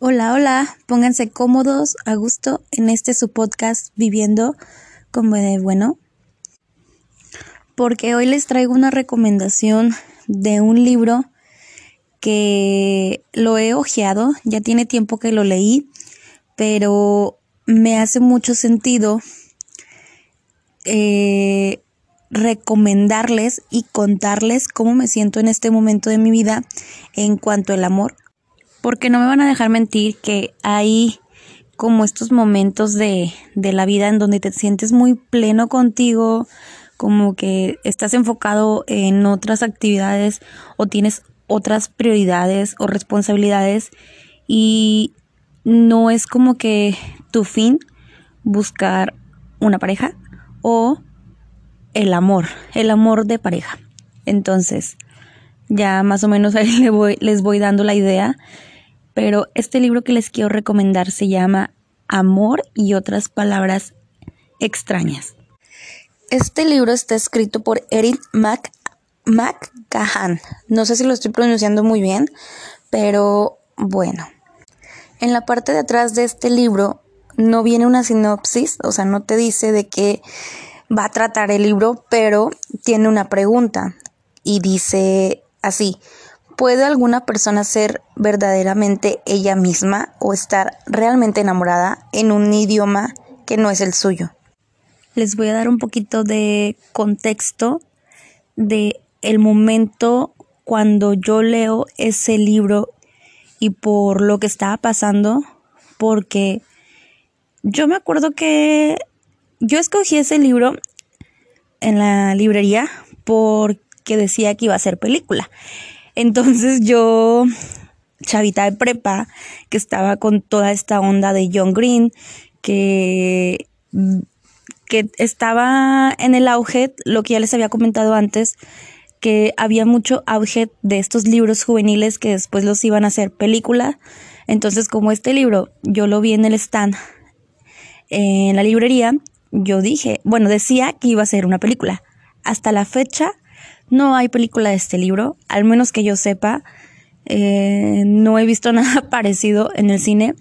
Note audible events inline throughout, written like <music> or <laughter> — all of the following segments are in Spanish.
Hola, hola, pónganse cómodos, a gusto en este su podcast Viviendo como de bueno. Porque hoy les traigo una recomendación de un libro que lo he hojeado, ya tiene tiempo que lo leí, pero me hace mucho sentido eh, recomendarles y contarles cómo me siento en este momento de mi vida en cuanto al amor porque no me van a dejar mentir que hay como estos momentos de, de la vida en donde te sientes muy pleno contigo, como que estás enfocado en otras actividades o tienes otras prioridades o responsabilidades y no es como que tu fin buscar una pareja o el amor, el amor de pareja. Entonces, ya más o menos ahí <laughs> les voy, les voy dando la idea pero este libro que les quiero recomendar se llama Amor y otras palabras extrañas. Este libro está escrito por Erin Mac McCahan. No sé si lo estoy pronunciando muy bien, pero bueno. En la parte de atrás de este libro no viene una sinopsis, o sea, no te dice de qué va a tratar el libro, pero tiene una pregunta y dice así, ¿Puede alguna persona ser verdaderamente ella misma o estar realmente enamorada en un idioma que no es el suyo? Les voy a dar un poquito de contexto de el momento cuando yo leo ese libro y por lo que estaba pasando, porque yo me acuerdo que yo escogí ese libro en la librería porque decía que iba a ser película. Entonces yo, chavita de prepa, que estaba con toda esta onda de John Green, que, que estaba en el auge, lo que ya les había comentado antes, que había mucho auge de estos libros juveniles que después los iban a hacer película. Entonces, como este libro yo lo vi en el stand en la librería, yo dije, bueno, decía que iba a ser una película. Hasta la fecha no hay película de este libro, al menos que yo sepa. Eh, no he visto <laughs> nada parecido en el cine.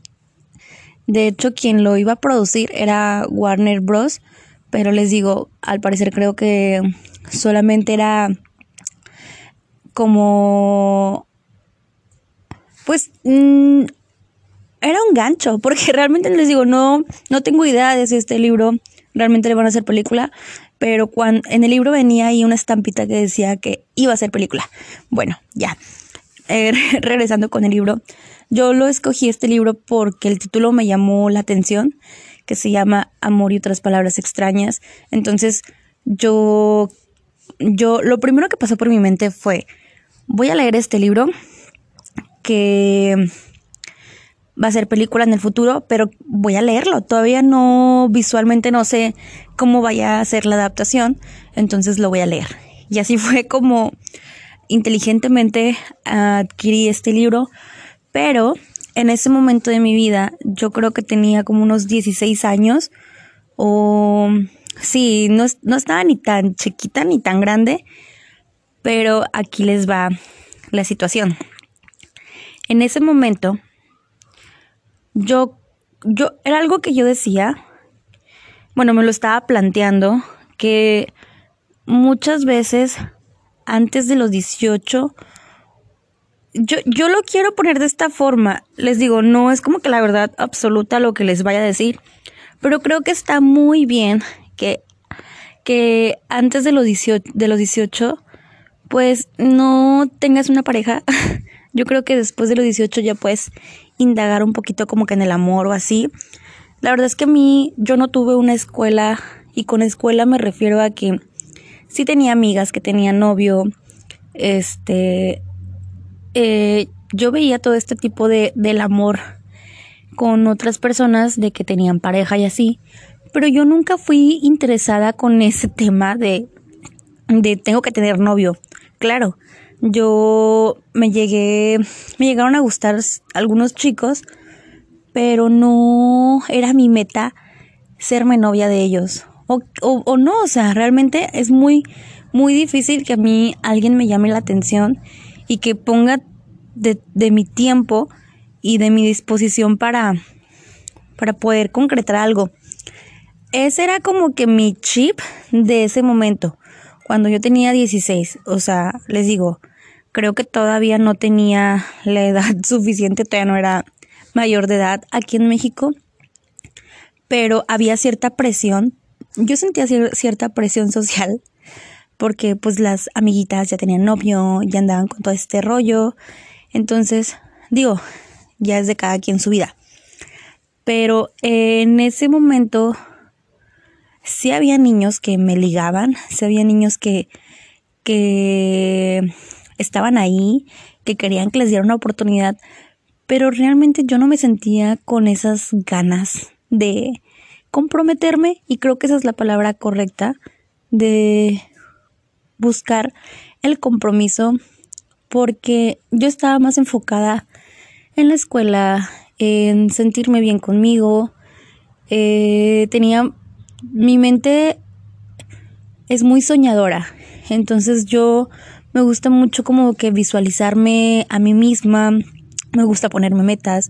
De hecho, quien lo iba a producir era Warner Bros. Pero les digo, al parecer creo que solamente era como... Pues... Mm, era un gancho, porque <laughs> realmente les digo, no, no tengo idea de si este libro realmente le van a hacer película pero cuando, en el libro venía ahí una estampita que decía que iba a ser película. Bueno, ya. Eh, <laughs> regresando con el libro, yo lo escogí este libro porque el título me llamó la atención, que se llama Amor y otras palabras extrañas. Entonces, yo, yo, lo primero que pasó por mi mente fue, voy a leer este libro que va a ser película en el futuro, pero voy a leerlo. Todavía no, visualmente no sé cómo vaya a ser la adaptación, entonces lo voy a leer. Y así <laughs> fue como inteligentemente adquirí este libro, pero en ese momento de mi vida yo creo que tenía como unos 16 años o sí, no, no estaba ni tan chiquita ni tan grande, pero aquí les va la situación. En ese momento yo, yo, era algo que yo decía, bueno, me lo estaba planteando, que muchas veces antes de los 18, yo, yo lo quiero poner de esta forma, les digo, no es como que la verdad absoluta lo que les vaya a decir, pero creo que está muy bien que, que antes de los 18, de los 18 pues no tengas una pareja. <laughs> Yo creo que después de los 18 ya puedes indagar un poquito como que en el amor o así. La verdad es que a mí yo no tuve una escuela y con escuela me refiero a que sí tenía amigas que tenían novio, este, eh, yo veía todo este tipo de, del amor con otras personas de que tenían pareja y así, pero yo nunca fui interesada con ese <laughs> tema de, de tengo que tener novio. Claro, yo me llegué, me llegaron a gustar algunos chicos, pero no era mi meta serme novia de ellos. O, o, no, o sea, realmente es muy, muy difícil que a mí alguien me llame la atención y que ponga de, de mi tiempo y de mi disposición para, para poder concretar algo. Ese era como que mi chip de ese momento, cuando yo tenía 16. O sea, les digo, creo que todavía no tenía la edad <laughs> suficiente, todavía no era mayor de edad aquí en México, pero había cierta presión. Yo sentía cierta presión social porque pues las amiguitas ya tenían novio, ya andaban con todo este rollo. Entonces, digo, ya es de cada quien su vida. Pero en ese momento sí había niños que me ligaban, sí había niños que, que estaban ahí, que querían que les diera una oportunidad, pero realmente yo no me sentía con esas ganas de comprometerme y creo que esa es la palabra correcta de buscar el compromiso porque yo estaba más enfocada en la escuela, en sentirme bien conmigo, eh, tenía mi mente es muy soñadora, entonces yo me gusta mucho como que visualizarme a mí misma, me gusta ponerme metas,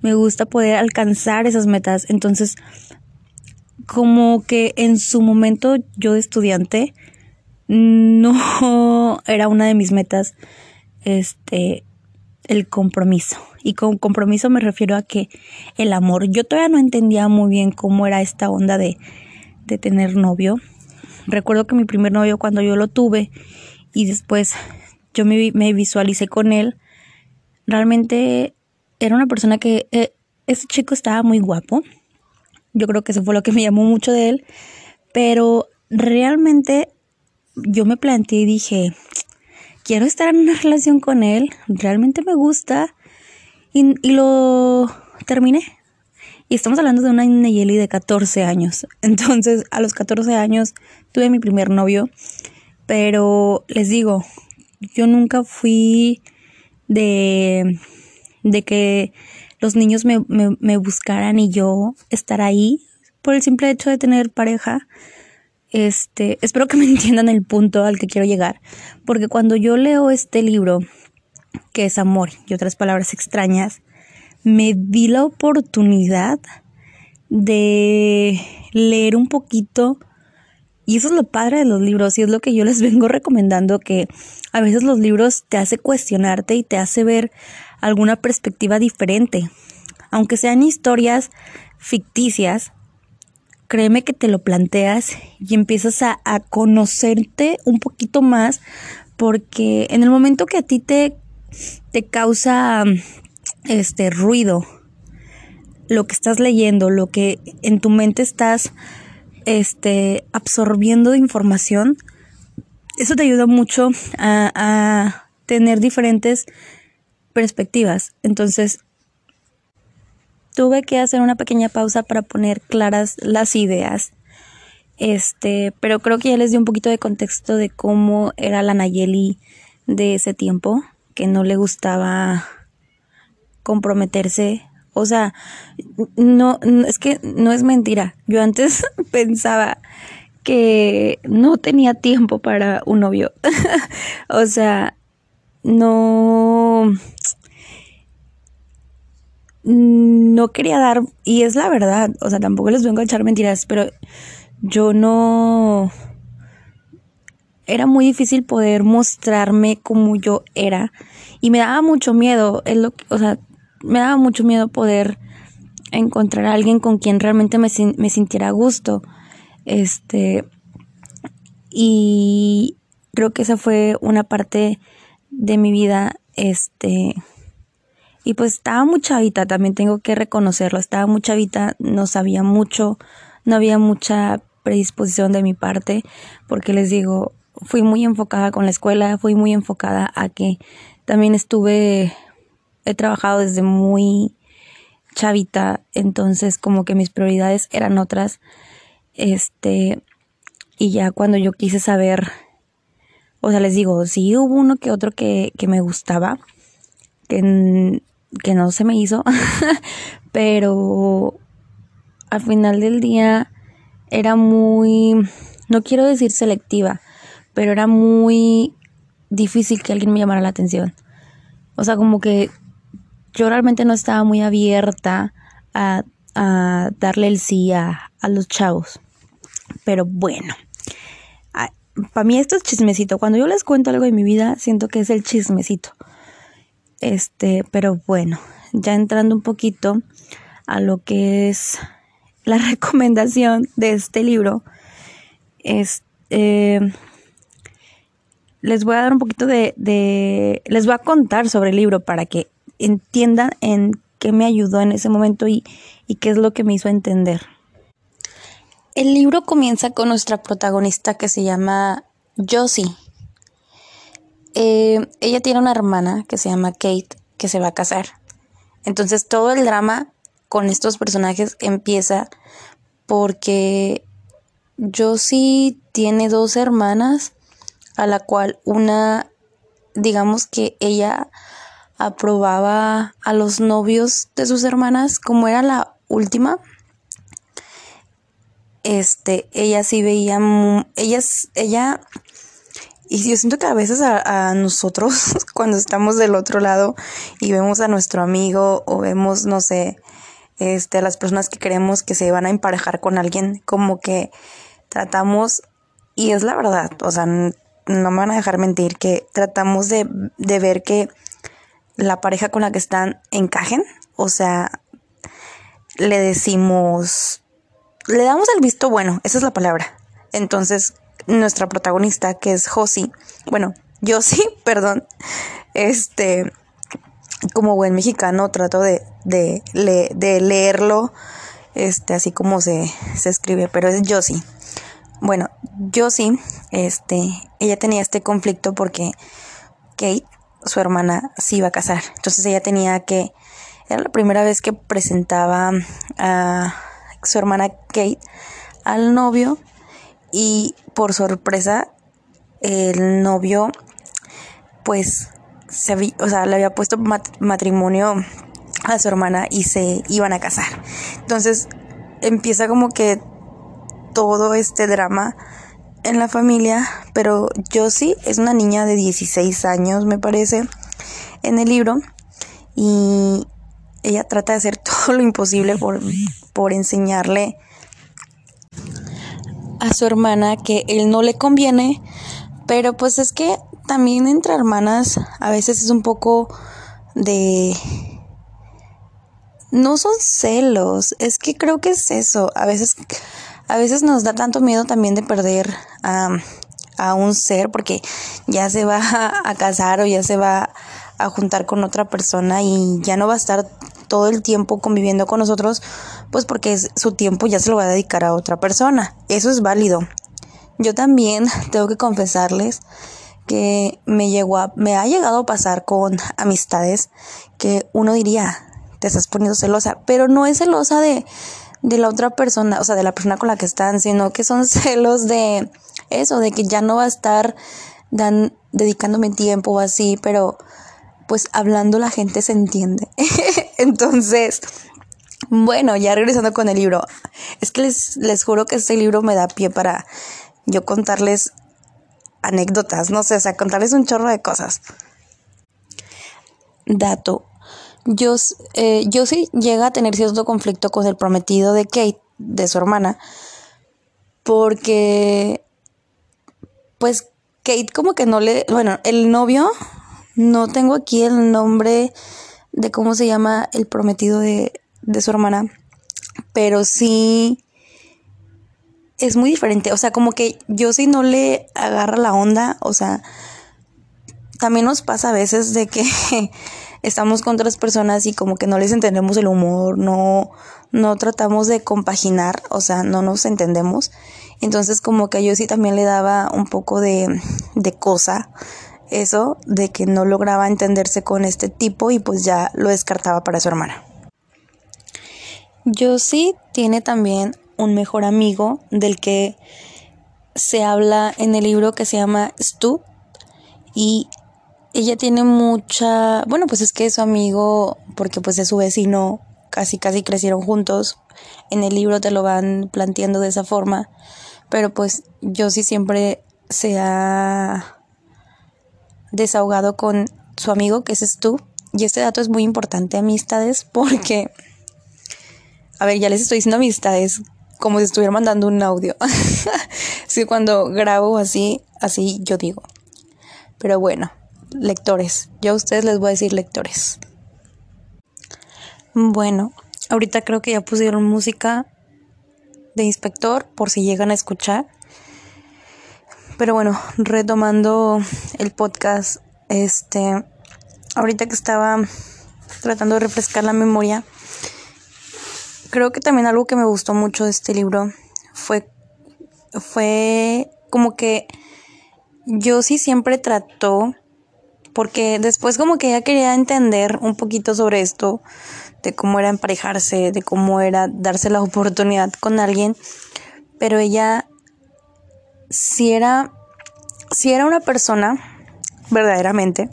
me gusta poder alcanzar esas metas, entonces como que en su momento yo de estudiante <laughs> no era una de mis metas este el compromiso. Y con compromiso me refiero a que el amor. Yo todavía no entendía muy bien cómo era esta onda de de tener novio. Recuerdo que mi primer novio cuando yo lo tuve y después yo me, me visualicé con él, realmente era una persona que eh, ese chico estaba muy guapo. Yo creo que eso fue lo que me llamó mucho de él, pero realmente yo me planteé y dije, quiero estar en una relación con él, realmente me gusta y, y lo terminé. Y estamos hablando de una Nayeli de 14 años. <laughs> Entonces, a los 14 años tuve mi primer novio. Pero les digo, yo nunca fui de, de que los niños me, me, me buscaran y yo estar ahí por el simple hecho de tener pareja. Este, espero que me <laughs> entiendan el punto al que quiero llegar, porque cuando yo leo este libro, que es Amor y otras palabras extrañas, me di la oportunidad de leer un poquito y eso es lo padre de los libros y es lo que yo les <laughs> vengo recomendando que a veces los libros te hace cuestionarte y te hace ver alguna perspectiva diferente. Aunque sean historias ficticias, créeme que te lo planteas y empiezas a, a conocerte un poquito más porque en el momento que a ti te, te causa este ruido, lo que estás leyendo, lo que en tu mente estás este, absorbiendo de información, eso te ayuda mucho a, a tener diferentes perspectivas. Entonces, tuve que hacer una pequeña pausa para poner claras las ideas. Este, pero creo que ya les di un poquito de contexto de cómo era la Nayeli de ese tiempo, que no le gustaba comprometerse. O sea, no, es que no es mentira. Yo antes <laughs> pensaba que no tenía tiempo para un novio. <laughs> o sea, no no quería dar y es la verdad, o sea, tampoco les vengo a echar mentiras, pero yo no era muy difícil poder mostrarme como yo era y me daba mucho miedo, es lo o sea, me daba mucho miedo poder encontrar a alguien con quien realmente me, me sintiera a gusto. Este, y creo que esa fue una parte de mi vida, este, y pues estaba muy chavita, también tengo que reconocerlo, estaba muy chavita, no sabía mucho, no había mucha predisposición de mi parte, porque les digo, fui muy enfocada con la escuela, fui muy enfocada a que también estuve he trabajado desde muy chavita, entonces como que mis prioridades eran otras. Este, y ya cuando yo quise saber, o sea, les digo, sí hubo uno que otro que, que me gustaba, que, que no se me hizo, <laughs> pero al final del día era muy, no quiero decir selectiva, pero era muy difícil que alguien me llamara la atención. O sea, como que yo realmente no estaba muy abierta a, darle el sí a, a los chavos. Pero bueno, para mí esto es chismecito. Cuando yo les cuento algo de mi vida, siento que es el chismecito. Este, pero bueno, ya entrando un poquito a lo que es la <laughs> recomendación de este libro, es, eh, les voy a dar un poquito de, de, les voy a contar sobre el libro para que entiendan en qué me ayudó en ese momento y, y qué es lo que me hizo entender. El libro comienza con nuestra protagonista que se llama Josie. Eh, ella tiene una hermana que se llama Kate que se va a casar. Entonces todo el drama con estos personajes empieza porque Josie tiene dos hermanas a la cual una digamos que ella aprobaba a los novios de sus hermanas como era la última este, ella sí veía, ella, ella, y yo siento que a veces a, nosotros, <laughs> cuando estamos del otro lado y vemos a nuestro amigo o vemos, no sé, este, a las personas que queremos que se van a emparejar con alguien, como que tratamos, y es la verdad, o sea, no me van a dejar mentir, que tratamos de, de ver que la pareja con la que están encajen, o sea, le decimos le damos el visto bueno, esa es la palabra. Entonces, nuestra protagonista, que es Josie, bueno, sí, <laughs> perdón, este, como buen mexicano, trato de, de, de leerlo, este, así como se, se escribe, pero es Josie. Bueno, Josie, este, ella tenía este conflicto porque Kate, su hermana, se iba a casar. Entonces ella tenía que, era la primera vez que presentaba a su hermana Kate al novio y por sorpresa el novio pues se o sea, le había puesto matrimonio a su hermana y se iban a casar. Entonces empieza como que todo este drama en la familia, pero Josie es una niña de 16 años, me parece, en el libro y ella trata de hacer <laughs> todo lo imposible por, por enseñarle a su hermana que él no le conviene, pero pues es que también entre hermanas a veces es un poco de... No son celos, es que creo que es eso. A veces, a veces nos da tanto miedo también de perder a, a un ser porque ya se va <laughs> a casar o ya se va a juntar con otra persona y ya no va a estar todo el tiempo conviviendo con nosotros, pues porque su tiempo ya se lo va a dedicar a otra persona. Eso es válido. Yo también <laughs> tengo que confesarles que me llegó a, me ha llegado a pasar con amistades que uno diría, te estás poniendo celosa, pero no es celosa de, de la otra persona, o sea, de la persona con la que están, sino que son <laughs> celos de eso, de que ya no va a estar dedicándome tiempo o así, pero pues hablando la gente se entiende. <laughs> Entonces, bueno, ya regresando con el libro, es que les, les juro que este libro me da pie para yo contarles anécdotas, no sé, o sea, contarles un chorro de cosas. Dato. Yo, eh, llega a tener cierto conflicto con el prometido de Kate, de su hermana, porque, pues, Kate como que no le, bueno, el novio no tengo aquí el nombre de cómo se llama el prometido de, su hermana, pero sí es muy diferente. O sea, como que yo no le agarra la onda, o sea, también nos pasa a veces de que <laughs> estamos con otras personas y como que no les entendemos el humor, no, no tratamos de compaginar, o sea, no nos entendemos. Entonces como que yo sí también le daba un poco de, de cosa eso de que no lograba entenderse con este tipo y pues ya lo descartaba para su hermana. Josie tiene también un mejor amigo del que se habla en el libro que se llama Stu y ella tiene mucha, bueno, pues es que su amigo porque pues es su vecino, casi casi crecieron juntos. En el libro te lo van planteando de esa forma, pero pues Josie siempre se ha desahogado con su amigo, que es tú, y este dato es muy importante, amistades, porque, a ver, ya les estoy diciendo amistades como si estuviera mandando un audio. <laughs> sí, cuando grabo así, así yo digo. Pero bueno, lectores. Yo a ustedes les voy a decir lectores. Bueno, ahorita creo que ya pusieron música de inspector por si llegan a escuchar. Pero bueno, retomando el podcast, este, ahorita que estaba tratando de refrescar la memoria, creo que también algo que me gustó mucho de este libro fue, fue como que yo sí siempre trató, porque después como que ya quería entender un poquito sobre esto, de cómo era emparejarse, de cómo era darse la oportunidad con alguien, pero ella si era, si era una persona verdaderamente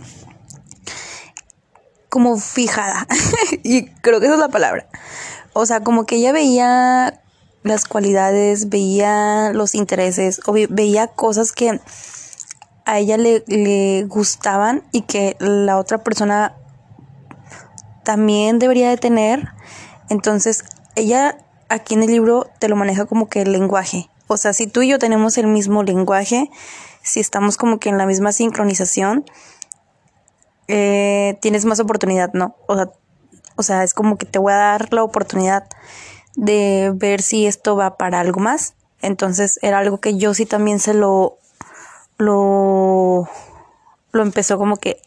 como fijada, <laughs> y creo que esa es la palabra, o sea, como que ella veía las cualidades, veía los intereses, o veía cosas que a ella le, le gustaban y que la otra persona también debería de tener. Entonces, ella aquí en el libro te lo maneja como que el lenguaje. O sea, si tú y yo tenemos el mismo lenguaje, si estamos como que en la misma sincronización, eh, tienes más oportunidad, ¿no? O sea, o sea, es como que te voy a dar la oportunidad de ver si esto va para algo más. Entonces era algo que yo sí también se lo, lo, lo empezó como que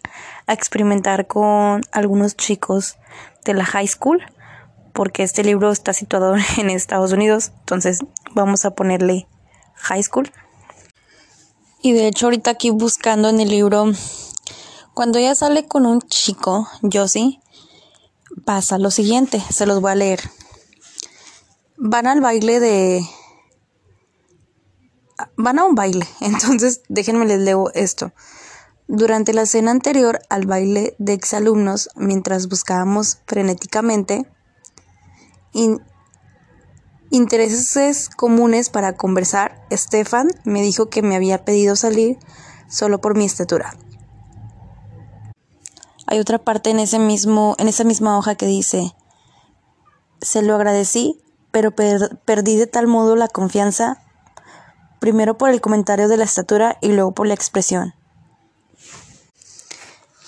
a experimentar con algunos chicos de la high school, porque este libro está situado <laughs> en Estados Unidos, entonces vamos a ponerle high school. Y de hecho ahorita aquí buscando en el libro, cuando ella sale con un chico, Josie, pasa lo siguiente, se los voy a leer. Van al baile de... Van a un baile, <laughs> entonces déjenme les leo esto. Durante la cena anterior al baile de exalumnos, mientras buscábamos frenéticamente intereses comunes para conversar, Stefan me dijo que me había pedido salir solo por mi estatura. Hay otra parte en ese mismo en esa misma hoja que dice: "Se lo agradecí, pero perdí de tal modo la confianza primero por el comentario de la estatura y luego por la expresión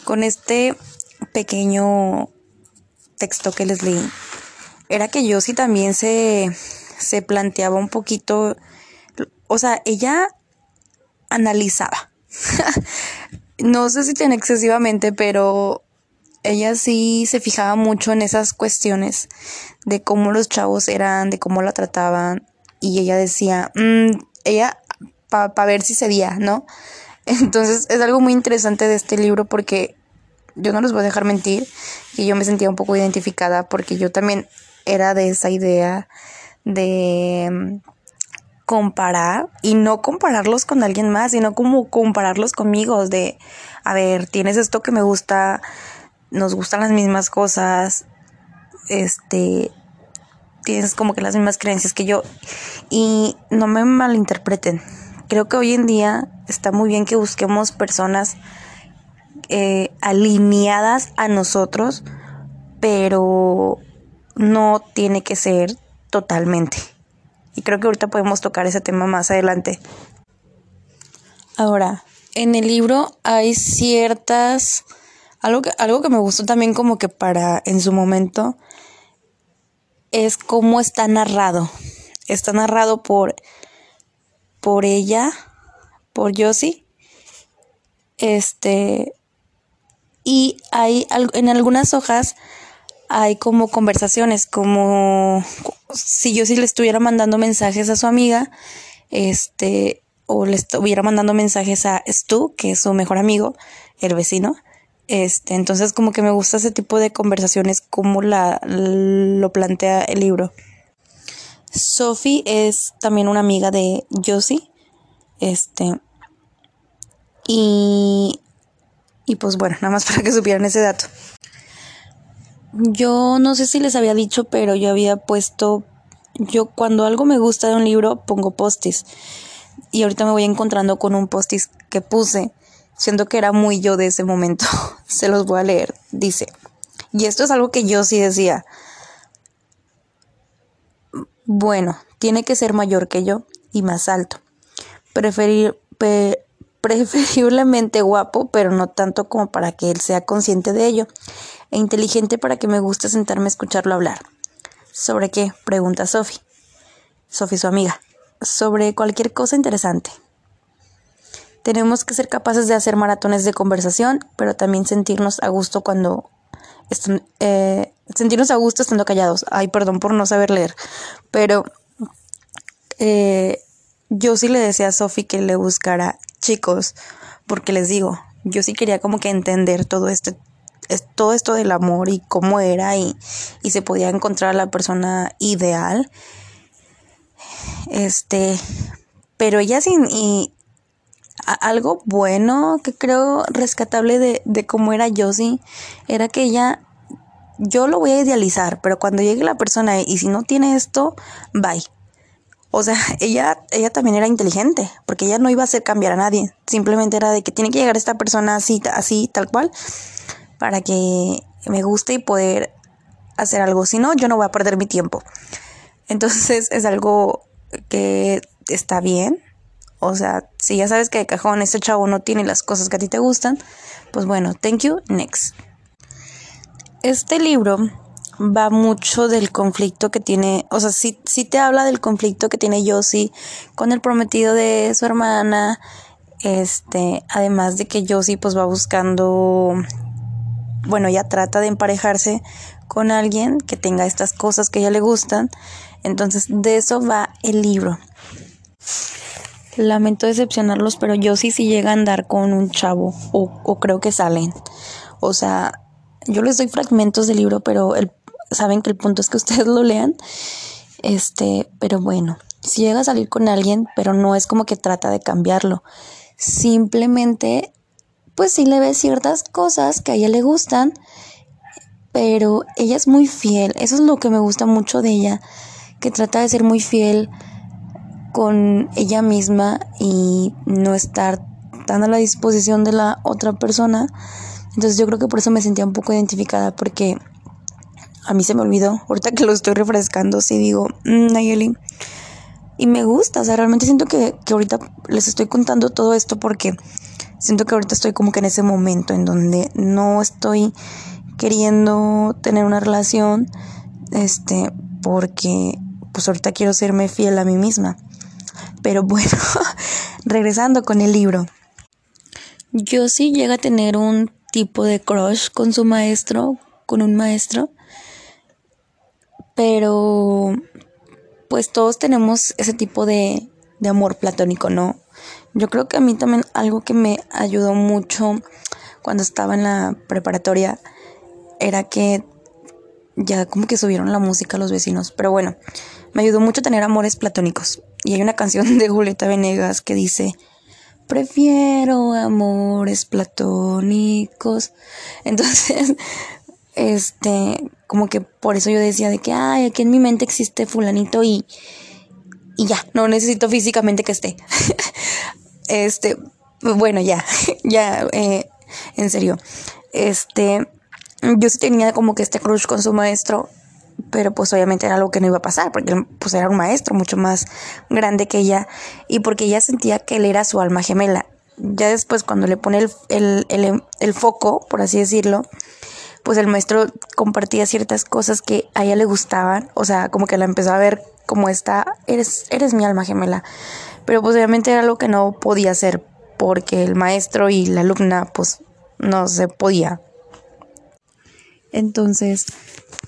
con este pequeño texto que les leí, era que yo sí también se, se planteaba un poquito, o sea, ella analizaba. <laughs> no sé si tan excesivamente, pero ella sí se fijaba mucho en esas cuestiones de cómo los chavos eran, de cómo la trataban. Y ella decía, mm, ella, para ver si cedía, ¿no? Entonces es algo muy interesante de este libro porque yo no les voy a dejar mentir que yo me sentía un poco identificada porque yo también era de esa idea de mm, comparar y no compararlos con alguien más, sino como compararlos conmigo, de, a ver, tienes esto que me gusta, nos gustan las mismas cosas, este, tienes como que las mismas creencias que yo y no me malinterpreten. Creo que hoy en día está muy bien que busquemos personas eh, alineadas a nosotros, pero no tiene que ser totalmente. Y creo que ahorita podemos tocar ese tema más adelante. Ahora, en el libro hay ciertas... Algo algo que me gustó también como que para en su momento es cómo está narrado. Está narrado por, por ella, por Josie. Este, y hay en algunas hojas hay como conversaciones, como si yo sí le estuviera mandando mensajes a su amiga, este, o le estuviera mandando mensajes a Stu, que es su mejor amigo, el vecino. Este, entonces como que me gusta ese tipo de conversaciones como la lo plantea el libro. Sophie es también una amiga de Josie. Este, y y pues bueno, nada más <laughs> para que supieran ese dato. Yo no sé si les había dicho, pero yo había puesto, yo cuando algo me gusta de un libro pongo postis. Y ahorita me voy encontrando con un postis que puse siento que era muy yo de ese momento. <laughs> Se los voy a leer. Dice, y esto es algo que yo sí decía. Bueno, tiene que ser mayor que yo y más alto. Preferir, <laughs> preferiblemente guapo, pero no tanto como para que él sea consciente de ello. E inteligente para que me guste sentarme a escucharlo hablar. ¿Sobre qué? Pregunta Sophie. Sophie, su amiga. Sobre cualquier cosa interesante. Tenemos que ser capaces de hacer maratones de conversación, pero también sentirnos a gusto cuando eh, sentirnos a gusto estando callados. Ay, perdón por no saber leer, pero eh, yo sí le decía a Sophie que le buscara chicos, porque les digo, yo sí quería como que entender todo este todo esto del amor y cómo era y, y se podía encontrar la persona ideal. Este, pero ella sin, y, algo bueno que creo rescatable de, de cómo era Josie era que ella, yo lo voy a idealizar, pero cuando llegue la persona y si no tiene esto, bye. O sea, <laughs> ella, ella también era inteligente, porque ella no iba a hacer cambiar a nadie. Simplemente era de que tiene que llegar esta persona así, así, tal cual, para que me guste y poder hacer algo. Si no, yo no voy a perder mi tiempo. Entonces es algo que está bien, o sea, si ya sabes que de cajón este chavo no tiene las cosas que a ti te gustan, pues bueno, thank you, next. Este libro va mucho del conflicto que tiene, o sea, sí, te habla del conflicto que tiene Josie con el prometido de su hermana, este, además de que Josie pues va buscando, bueno, ya trata de emparejarse con alguien que tenga estas cosas que a ella le gustan, entonces de eso va el libro. Lamento decepcionarlos, pero yo sí sí llega a andar con un chavo o, creo que salen. O sea, yo les doy fragmentos del libro, pero saben que el punto es que <laughs> ustedes lo lean. Este, pero bueno, si llega a salir con alguien, pero no es como que trata de cambiarlo. Simplemente, pues sí le ve ciertas cosas que a ella le gustan, pero ella es muy fiel. Eso es lo que me gusta mucho de ella, que trata de ser muy fiel con ella misma y no estar tan a la disposición de la otra persona. Entonces yo creo que por eso me sentía un poco identificada porque a mí se me olvidó, ahorita que lo estoy refrescando, sí digo, mm, Nayeli. Y me gusta, o sea, realmente siento que, que ahorita les estoy contando todo esto porque siento que ahorita estoy como que en ese momento en donde no estoy queriendo tener una relación, este, porque pues ahorita quiero serme fiel a mí misma. Pero bueno, <laughs> regresando con el libro. Yo sí llega a tener un tipo de crush con su maestro, con un maestro. Pero pues todos tenemos ese tipo de, de amor platónico, ¿no? Yo creo que a mí también algo que me ayudó mucho cuando estaba en la preparatoria era que ya como que subieron la música a los vecinos. Pero bueno, me ayudó mucho tener amores platónicos. Y hay una canción de Julieta Venegas que dice, prefiero amores platónicos. Entonces, <laughs> este, como que por eso yo decía de que, ay, aquí en mi mente existe fulanito y, y ya, no necesito físicamente que esté. <laughs> este, bueno, ya, <laughs> ya, eh, en serio. Este, yo sí tenía como que este crush con su maestro pero pues obviamente era algo que no iba a pasar, porque él pues era un maestro mucho más grande que ella y porque ella sentía que él era su alma gemela. Ya después cuando le pone el, el, el, el foco, por así decirlo, pues el maestro compartía ciertas cosas que a ella le gustaban, o sea, como que la empezó a ver como esta, eres, eres mi alma gemela, pero pues obviamente era algo que no podía hacer porque el maestro y la alumna pues no se podía. Entonces,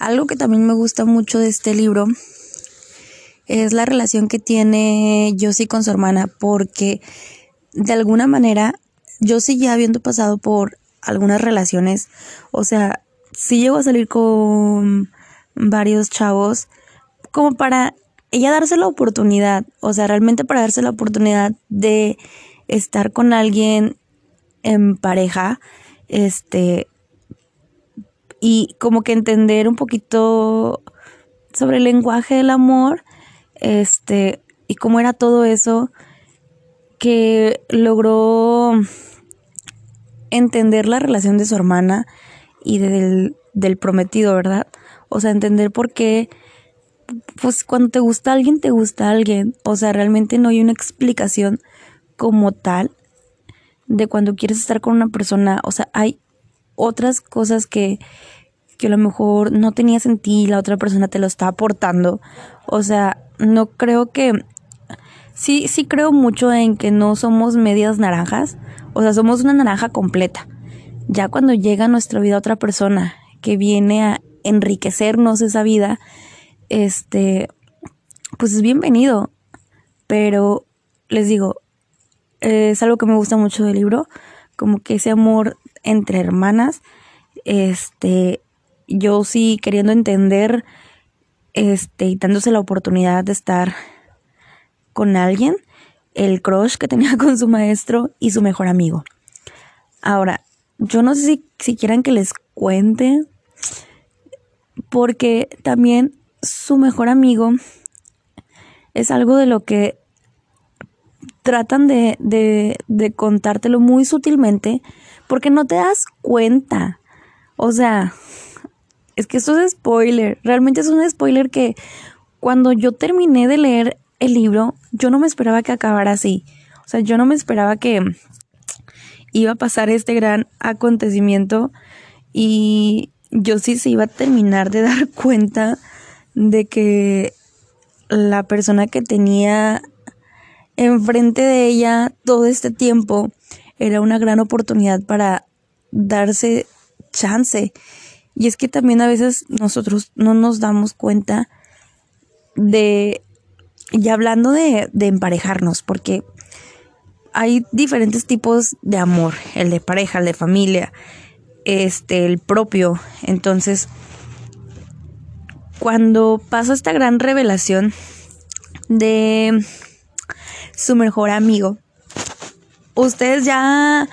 algo que también me gusta mucho de este libro es la relación que tiene Josie con su hermana, porque de alguna manera, Josie ya habiendo pasado por algunas relaciones, o sea, sí llegó a salir con varios chavos, como para ella darse la oportunidad, o sea, realmente para darse la oportunidad de estar con alguien en pareja, este, y como que entender un poquito sobre el lenguaje del amor, este, y cómo era todo eso que logró entender la relación de su hermana y del, del prometido, ¿verdad? O sea, entender por qué, pues cuando te gusta alguien, te gusta alguien. O sea, realmente no hay una explicación como tal de cuando quieres estar con una persona. O sea, hay otras cosas que, que a lo mejor no tenías en ti y la otra persona te lo está aportando. O sea, no creo que... Sí, sí creo mucho en que no somos medias naranjas. O sea, somos una naranja completa. Ya cuando llega a nuestra vida otra persona que viene a enriquecernos esa vida, este, pues es bienvenido. Pero les digo, es algo que me gusta mucho del libro, como que ese amor entre hermanas, este, yo sí queriendo entender, este, y dándose la oportunidad de estar con alguien, el crush que tenía <laughs> con su maestro y su mejor amigo. Ahora, yo no sé si, si quieran que les cuente, porque también su mejor amigo es algo de lo que tratan de, de, de contártelo muy sutilmente, porque no te das cuenta. O sea, es que esto es spoiler. Realmente es un spoiler que cuando yo terminé de leer el libro, yo no me esperaba que acabara así. O sea, yo no me esperaba que iba a pasar este gran acontecimiento y yo sí se iba a terminar de <laughs> dar cuenta de que la persona que tenía enfrente de ella todo este tiempo era una gran oportunidad para darse chance. Y es que también a veces nosotros no nos damos cuenta de, y hablando de, emparejarnos, porque hay diferentes tipos de amor, el de pareja, el de familia, este, el propio. Entonces, cuando pasó esta gran revelación de su mejor amigo, ustedes ya,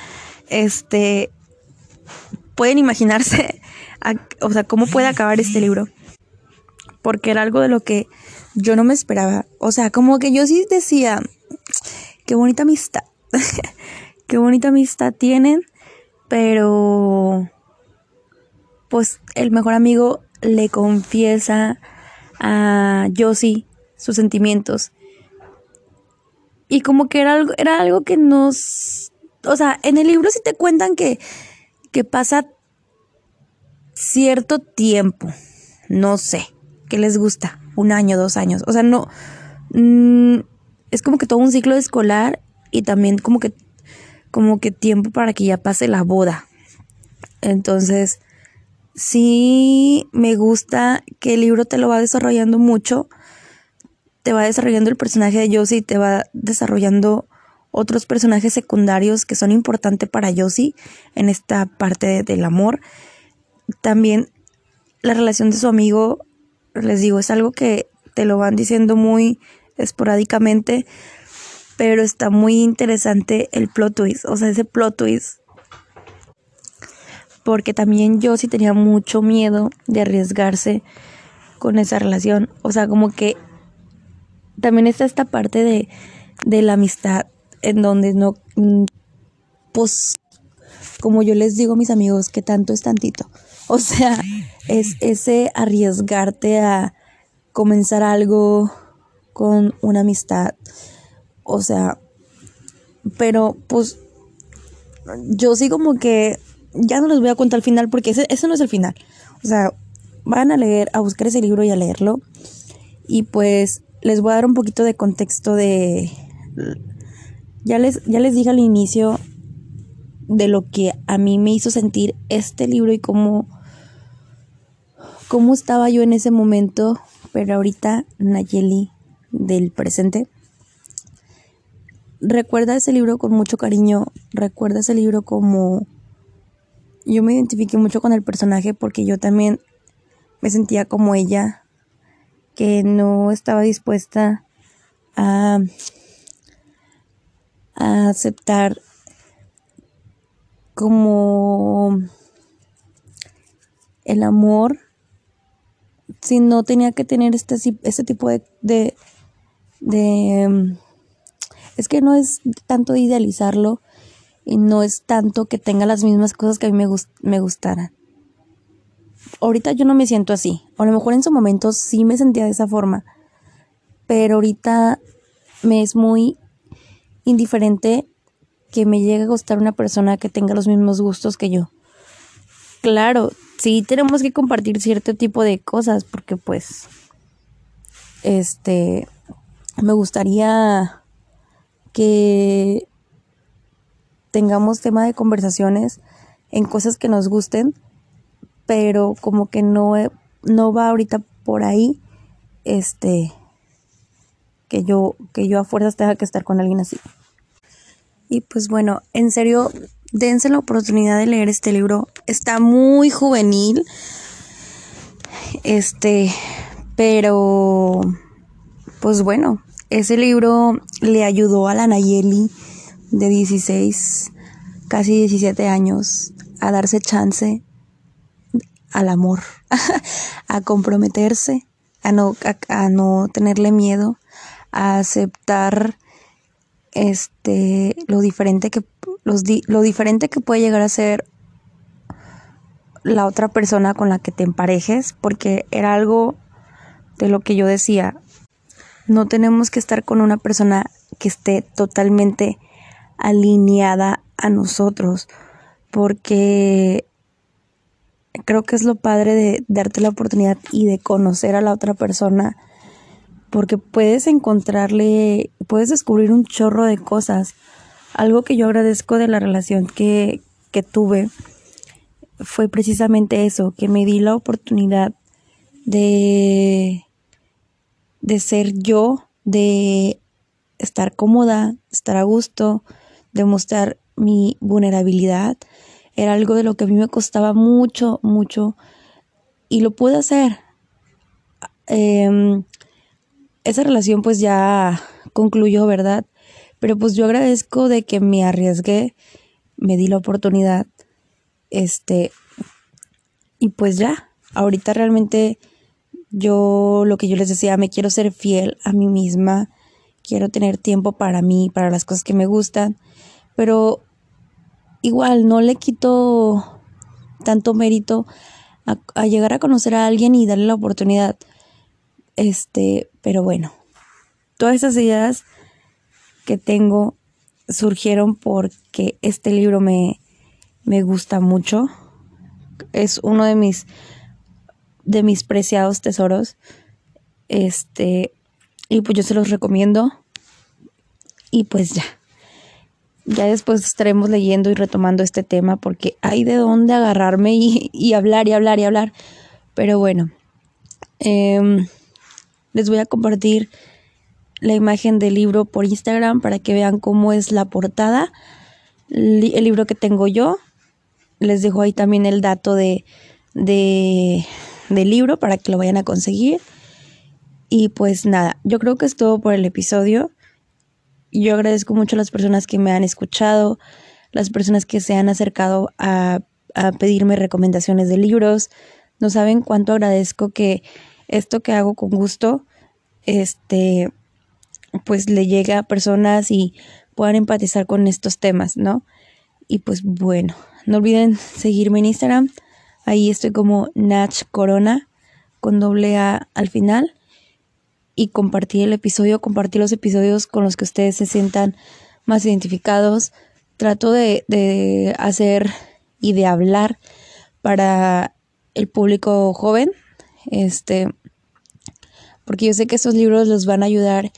este, pueden imaginarse, o sea, cómo puede acabar este libro. Porque era algo de lo que yo no me esperaba. O sea, como que yo sí decía, qué bonita amistad. <laughs> qué bonita amistad tienen. Pero, pues el mejor amigo le confiesa a Josie sus sentimientos. Y como que era algo, era algo que nos... O sea, en el libro sí te cuentan que, que pasa cierto tiempo. No sé. ¿Qué les gusta? Un año, dos años. O sea, no... Mm, es como que todo un ciclo escolar y también como que como que tiempo para que ya pase la boda. Entonces, sí me gusta que el libro te lo va desarrollando mucho. Te va desarrollando el personaje de Josie, te va desarrollando otros personajes secundarios que son importantes para Josie en esta parte del amor. También la relación de su amigo, les digo, es algo que te lo van diciendo muy esporádicamente, pero está muy interesante el plot twist, o sea, ese plot twist. Porque también sí tenía mucho miedo de arriesgarse con esa relación. O sea, como que también está esta parte de, de la amistad en donde no, mm, pues, como yo les digo a mis amigos, que tanto es tantito. <laughs> O sea, es ese arriesgarte a comenzar algo con una amistad o sea, pero pues yo sí como que ya no les voy a contar el final porque ese, ese no es el final. O sea, van a leer, a buscar ese libro y a leerlo. Y pues les voy a dar un poquito de contexto de... Ya les, ya les dije al inicio de lo que a mí me hizo sentir este libro y cómo, cómo estaba yo en ese momento, pero ahorita Nayeli del presente. Recuerda ese libro con mucho cariño, recuerda ese libro como... Yo me identifiqué mucho con el personaje porque yo también me sentía como ella, que no estaba dispuesta a, a aceptar como el amor si no tenía que tener este, tipo de, de, de es que no es tanto idealizarlo, y no es tanto que tenga las mismas cosas que a mí me, me gustaran. Ahorita yo no me siento así, a lo mejor en su momento sí me sentía de esa forma, pero ahorita me es muy indiferente que me llegue a gustar una persona que tenga los mismos gustos que yo. Claro, sí tenemos que compartir cierto tipo de cosas porque pues este me gustaría que tengamos tema de conversaciones en cosas que nos gusten, pero como que no no va ahorita por ahí este que yo que yo a fuerzas tenga que estar con alguien así. Y pues bueno, en serio, dense la oportunidad de leer este libro. Está muy juvenil. Este, pero pues bueno, ese libro le ayudó a la Nayeli de 16, casi 17 años a darse chance al amor, <laughs> a comprometerse, a no, a no tenerle miedo, a aceptar este lo diferente que los lo diferente que puede llegar a ser la otra persona con la que te emparejes porque era algo de lo que yo decía no tenemos que estar con una persona que esté totalmente alineada a nosotros porque creo que es lo padre de darte la oportunidad y de conocer a la otra persona porque puedes encontrarle, puedes descubrir un chorro de cosas. Algo que yo agradezco de la relación que, que tuve fue precisamente eso, que me di la oportunidad de, de ser yo, de estar cómoda, estar a gusto, de mostrar mi vulnerabilidad. Era algo de lo que a mí me costaba mucho, mucho y lo pude hacer. Eh, esa relación pues ya concluyó, ¿verdad? Pero pues yo agradezco de que me arriesgué, me di la oportunidad, este, y pues ya, ahorita realmente yo lo que yo les decía, me quiero ser fiel a mí misma, quiero tener tiempo para mí, para las cosas que me gustan, pero igual no le quito tanto mérito a, llegar a conocer a alguien y darle la oportunidad. Este, pero bueno, todas esas ideas que tengo surgieron porque este libro me, me gusta mucho. Es uno de mis de mis preciados tesoros. Este, y pues yo se los recomiendo. Y pues ya. Ya después estaremos leyendo y retomando este tema porque hay de dónde agarrarme y, hablar y hablar y hablar. Pero bueno, eh, les voy a compartir la imagen del libro por Instagram para que vean cómo es la portada. El libro que tengo yo. Les dejo ahí también el dato de, del libro para que lo vayan a conseguir. Y pues nada, yo creo que es todo por el episodio. Yo agradezco mucho a las personas que me han escuchado, las personas que se han acercado a, a pedirme recomendaciones de libros. No saben cuánto agradezco que esto que hago con gusto, este, pues le llegue a personas y puedan empatizar con estos temas, ¿no? Y pues bueno, no olviden seguirme en Instagram. Ahí estoy como Nach Corona con doble A al final. Y compartir el episodio, compartir los episodios con los que ustedes se sientan más identificados. Trato de, de hacer y de hablar para el público joven, este, porque yo sé que estos libros los van a ayudar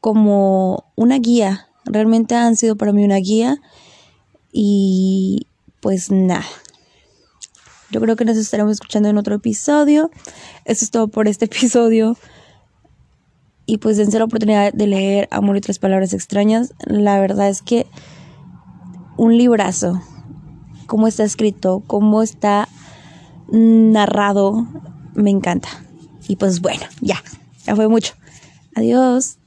como una guía, realmente han sido para mí una guía y pues nada. Yo creo que nos estaremos escuchando en otro episodio. Esto es todo por este <laughs> episodio. Y pues dense la oportunidad de leer Amor y otras palabras extrañas. La verdad es que un librazo. Cómo está escrito, cómo está narrado, me encanta. Y pues bueno, ya, ya fue mucho. Adiós.